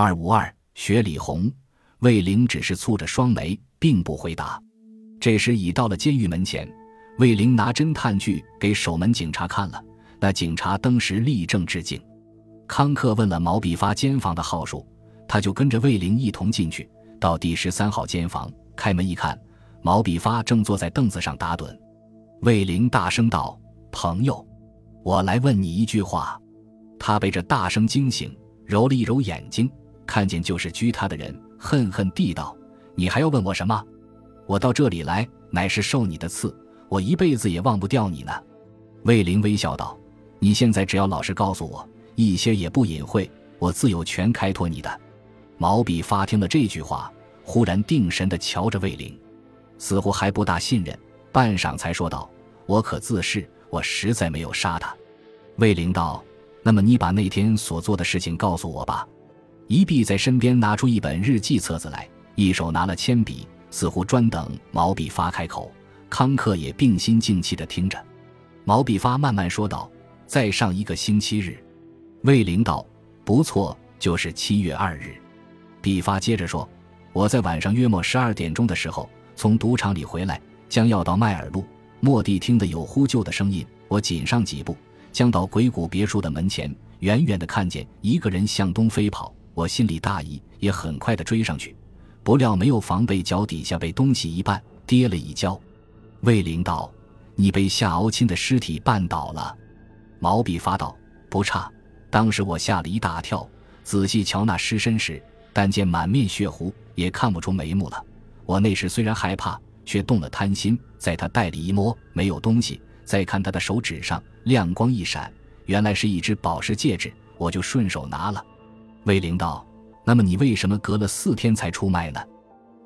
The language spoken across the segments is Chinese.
二五二，雪里红。魏玲只是蹙着双眉，并不回答。这时已到了监狱门前，魏玲拿侦探剧给守门警察看了，那警察当时立正致敬。康克问了毛必发监房的号数，他就跟着魏玲一同进去，到第十三号监房，开门一看，毛必发正坐在凳子上打盹。魏玲大声道：“朋友，我来问你一句话。”他被这大声惊醒，揉了一揉眼睛，看见就是拘他的人。恨恨地道：“你还要问我什么？我到这里来，乃是受你的赐，我一辈子也忘不掉你呢。”魏灵微笑道：“你现在只要老实告诉我，一些也不隐晦，我自有权开脱你的。”毛笔发听了这句话，忽然定神地瞧着魏灵，似乎还不大信任，半晌才说道：“我可自是，我实在没有杀他。”魏灵道：“那么你把那天所做的事情告诉我吧。”一碧在身边拿出一本日记册子来，一手拿了铅笔，似乎专等毛笔发开口。康克也并心静气地听着。毛笔发慢慢说道：“再上一个星期日。”魏灵道：“不错，就是七月二日。”笔发接着说：“我在晚上约莫十二点钟的时候，从赌场里回来，将要到麦尔路，蓦地听得有呼救的声音，我紧上几步，将到鬼谷别墅的门前，远远地看见一个人向东飞跑。”我心里大意，也很快的追上去，不料没有防备，脚底下被东西一绊，跌了一跤。魏灵道：“你被夏敖钦的尸体绊倒了。”毛笔发道：“不差。当时我吓了一大跳，仔细瞧那尸身时，但见满面血糊，也看不出眉目了。我那时虽然害怕，却动了贪心，在他袋里一摸，没有东西。再看他的手指上亮光一闪，原来是一只宝石戒指，我就顺手拿了。”魏灵道：“那么你为什么隔了四天才出卖呢？”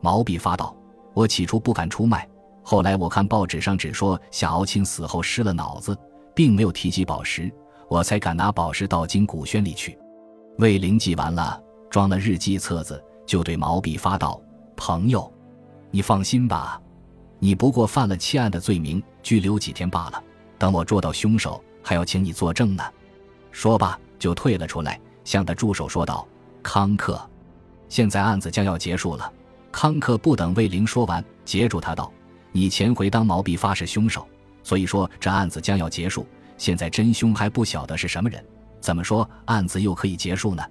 毛笔发道：“我起初不敢出卖，后来我看报纸上只说夏敖钦死后失了脑子，并没有提及宝石，我才敢拿宝石到金古轩里去。”魏灵记完了，装了日记册子，就对毛笔发道：“朋友，你放心吧，你不过犯了窃案的罪名，拘留几天罢了。等我捉到凶手，还要请你作证呢。”说罢，就退了出来。向他助手说道：“康克，现在案子将要结束了。”康克不等魏玲说完，截住他道：“你前回当毛笔发是凶手，所以说这案子将要结束。现在真凶还不晓得是什么人，怎么说案子又可以结束呢？”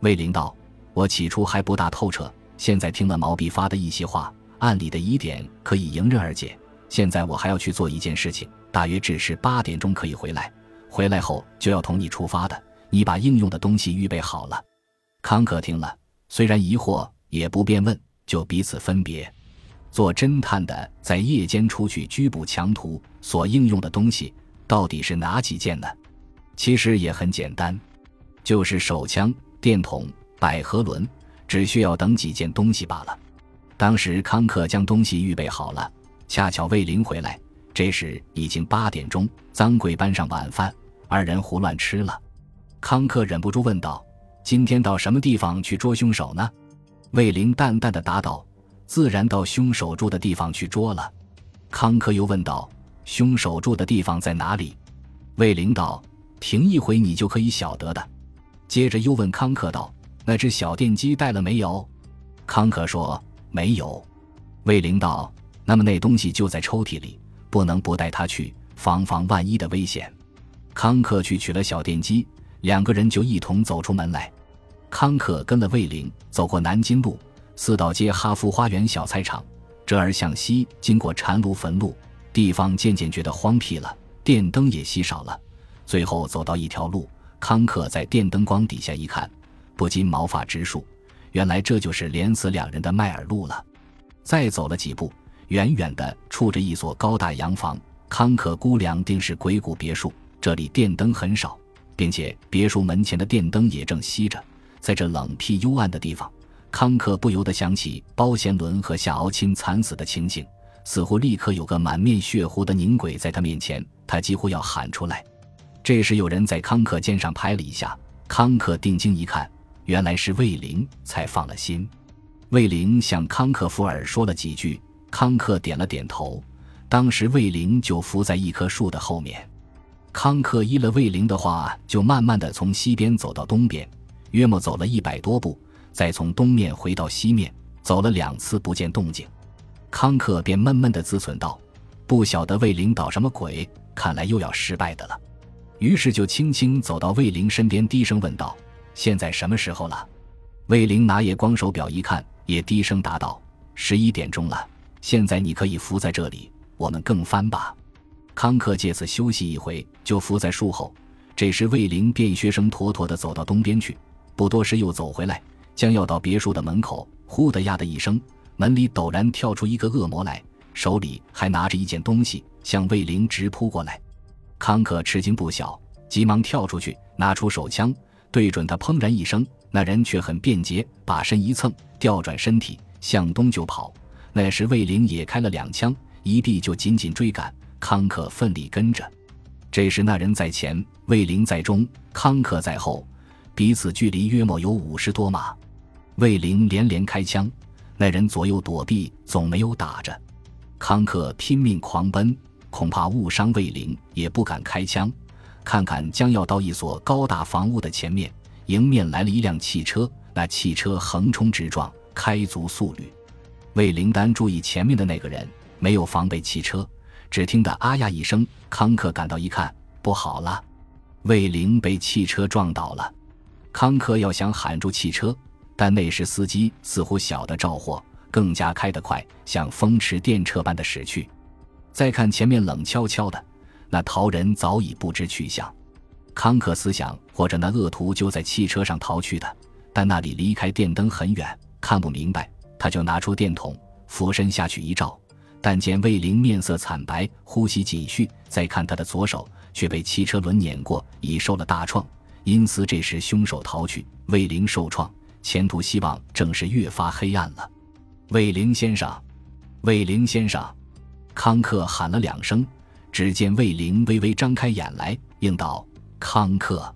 魏玲道：“我起初还不大透彻，现在听了毛笔发的一些话，案里的疑点可以迎刃而解。现在我还要去做一件事情，大约只是八点钟可以回来，回来后就要同你出发的。”你把应用的东西预备好了。康可听了，虽然疑惑，也不便问，就彼此分别。做侦探的在夜间出去拘捕强徒，所应用的东西到底是哪几件呢？其实也很简单，就是手枪、电筒、百合轮，只需要等几件东西罢了。当时康克将东西预备好了，恰巧魏林回来，这时已经八点钟，臧贵搬上晚饭，二人胡乱吃了。康克忍不住问道：“今天到什么地方去捉凶手呢？”魏玲淡淡的答道：“自然到凶手住的地方去捉了。”康克又问道：“凶手住的地方在哪里？”魏灵道：“停一回，你就可以晓得的。”接着又问康克道：“那只小电机带了没有？”康克说：“没有。”魏灵道：“那么那东西就在抽屉里，不能不带它去，防防万一的危险。”康克去取了小电机。两个人就一同走出门来，康克跟了魏玲走过南京路四道街哈夫花园小菜场，折而向西，经过禅炉坟路，地方渐渐觉得荒僻了，电灯也稀少了。最后走到一条路，康克在电灯光底下一看，不禁毛发直竖，原来这就是连死两人的麦尔路了。再走了几步，远远的处着一所高大洋房，康克估量定是鬼谷别墅，这里电灯很少。并且别墅门前的电灯也正熄着，在这冷僻幽暗的地方，康克不由得想起包贤伦和夏敖青惨死的情形，似乎立刻有个满面血糊的凝鬼在他面前，他几乎要喊出来。这时有人在康克肩上拍了一下，康克定睛一看，原来是魏玲，才放了心。魏玲向康克福尔说了几句，康克点了点头。当时魏玲就伏在一棵树的后面。康克依了魏灵的话，就慢慢的从西边走到东边，约莫走了一百多步，再从东面回到西面，走了两次不见动静，康克便闷闷的自忖道：“不晓得魏灵捣什么鬼，看来又要失败的了。”于是就轻轻走到魏灵身边，低声问道：“现在什么时候了？”魏灵拿夜光手表一看，也低声答道：“十一点钟了。现在你可以伏在这里，我们更翻吧。”康克借此休息一回，就伏在树后。这时，魏灵便学生妥妥地走到东边去，不多时又走回来，将要到别墅的门口，呼的呀的一声，门里陡然跳出一个恶魔来，手里还拿着一件东西，向魏灵直扑过来。康克吃惊不小，急忙跳出去，拿出手枪，对准他，砰然一声，那人却很便捷，把身一蹭，调转身体向东就跑。那时魏灵也开了两枪，一臂就紧紧追赶，康克奋力跟着。这时，那人在前，魏灵在中，康克在后，彼此距离约莫有五十多码。魏灵连连开枪，那人左右躲避，总没有打着。康克拼命狂奔，恐怕误伤魏灵，也不敢开枪。看看将要到一所高大房屋的前面，迎面来了一辆汽车，那汽车横冲直撞，开足速率。魏灵丹注意前面的那个人，没有防备汽车。只听得“啊呀”一声，康克赶到一看，不好了，魏灵被汽车撞倒了。康克要想喊住汽车，但那时司机似乎晓得着火，更加开得快，像风驰电掣般的驶去。再看前面冷悄悄的，那逃人早已不知去向。康克思想，或者那恶徒就在汽车上逃去的，但那里离开电灯很远，看不明白。他就拿出电筒，俯身下去一照。但见魏灵面色惨白，呼吸紧续。再看他的左手，却被汽车轮碾过，已受了大创。因此这时凶手逃去，魏灵受创，前途希望正是越发黑暗了。魏灵先生，魏灵先生，康克喊了两声，只见魏灵微微张开眼来，应道：“康克，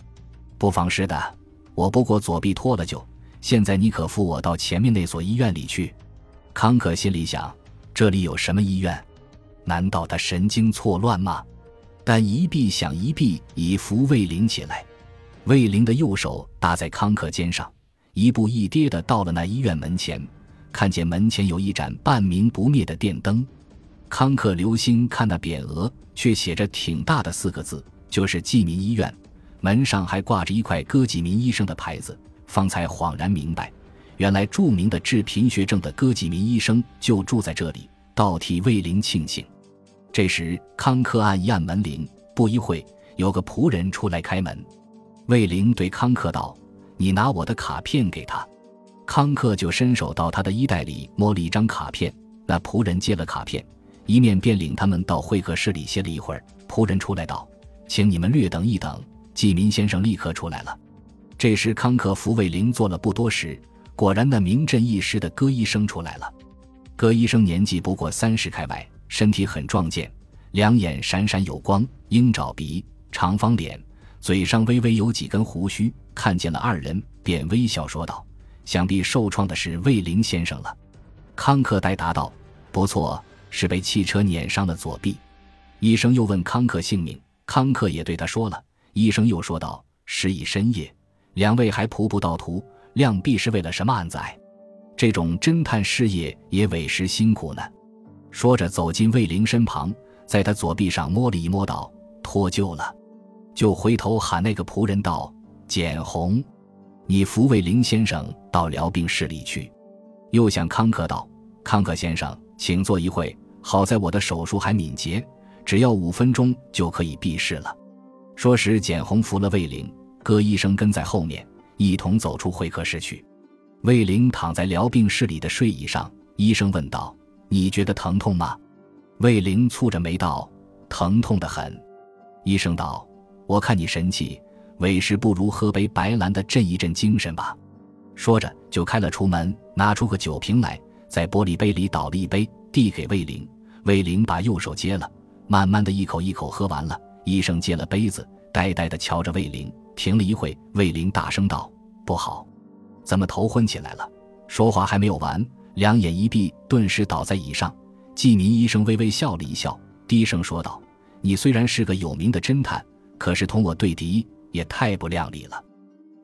不妨事的，我不过左臂脱了臼，现在你可扶我到前面那所医院里去。”康克心里想。这里有什么医院？难道他神经错乱吗？但一臂想一臂，已扶魏灵起来。魏灵的右手搭在康克肩上，一步一跌的到了那医院门前，看见门前有一盏半明不灭的电灯。康克留心看那匾额，却写着挺大的四个字，就是济民医院。门上还挂着一块歌济民医生的牌子，方才恍然明白。原来著名的治贫血症的歌济民医生就住在这里，倒替魏灵庆幸。这时康克按一按门铃，不一会有个仆人出来开门。魏灵对康克道：“你拿我的卡片给他。”康克就伸手到他的衣袋里摸了一张卡片。那仆人接了卡片，一面便领他们到会客室里歇了一会儿。仆人出来道：“请你们略等一等，济民先生立刻出来了。”这时康克扶魏灵坐了不多时。果然，那名震一时的戈医生出来了。戈医生年纪不过三十开外，身体很壮健，两眼闪闪有光，鹰爪鼻，长方脸，嘴上微微有几根胡须。看见了二人，便微笑说道：“想必受创的是魏灵先生了。”康克呆答道：“不错，是被汽车碾伤了左臂。”医生又问康克姓名，康克也对他说了。医生又说道：“时已深夜，两位还仆不到途。”量必是为了什么案子？这种侦探事业也委实辛苦呢。说着，走进魏灵身旁，在他左臂上摸了一摸，道：“脱臼了。”就回头喊那个仆人道：“简红，你扶魏灵先生到疗病室里去。”又向康克道：“康克先生，请坐一会。好在我的手术还敏捷，只要五分钟就可以闭视了。”说时，简红扶了魏灵，戈医生跟在后面。一同走出会客室去，魏灵躺在疗病室里的睡椅上。医生问道：“你觉得疼痛吗？”魏灵蹙着眉道：“疼痛的很。”医生道：“我看你神气，为时不如喝杯白兰的振一振精神吧。”说着就开了厨门，拿出个酒瓶来，在玻璃杯里倒了一杯，递给魏灵。魏灵把右手接了，慢慢的一口一口喝完了。医生接了杯子，呆呆的瞧着魏灵。停了一会，魏灵大声道：“不好，怎么头昏起来了？”说话还没有完，两眼一闭，顿时倒在椅上。季民医生微微笑了一笑，低声说道：“你虽然是个有名的侦探，可是同我对敌也太不靓丽了。”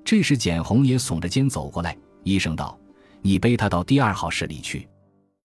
这时简红也耸着肩走过来，医生道：“你背他到第二号室里去。”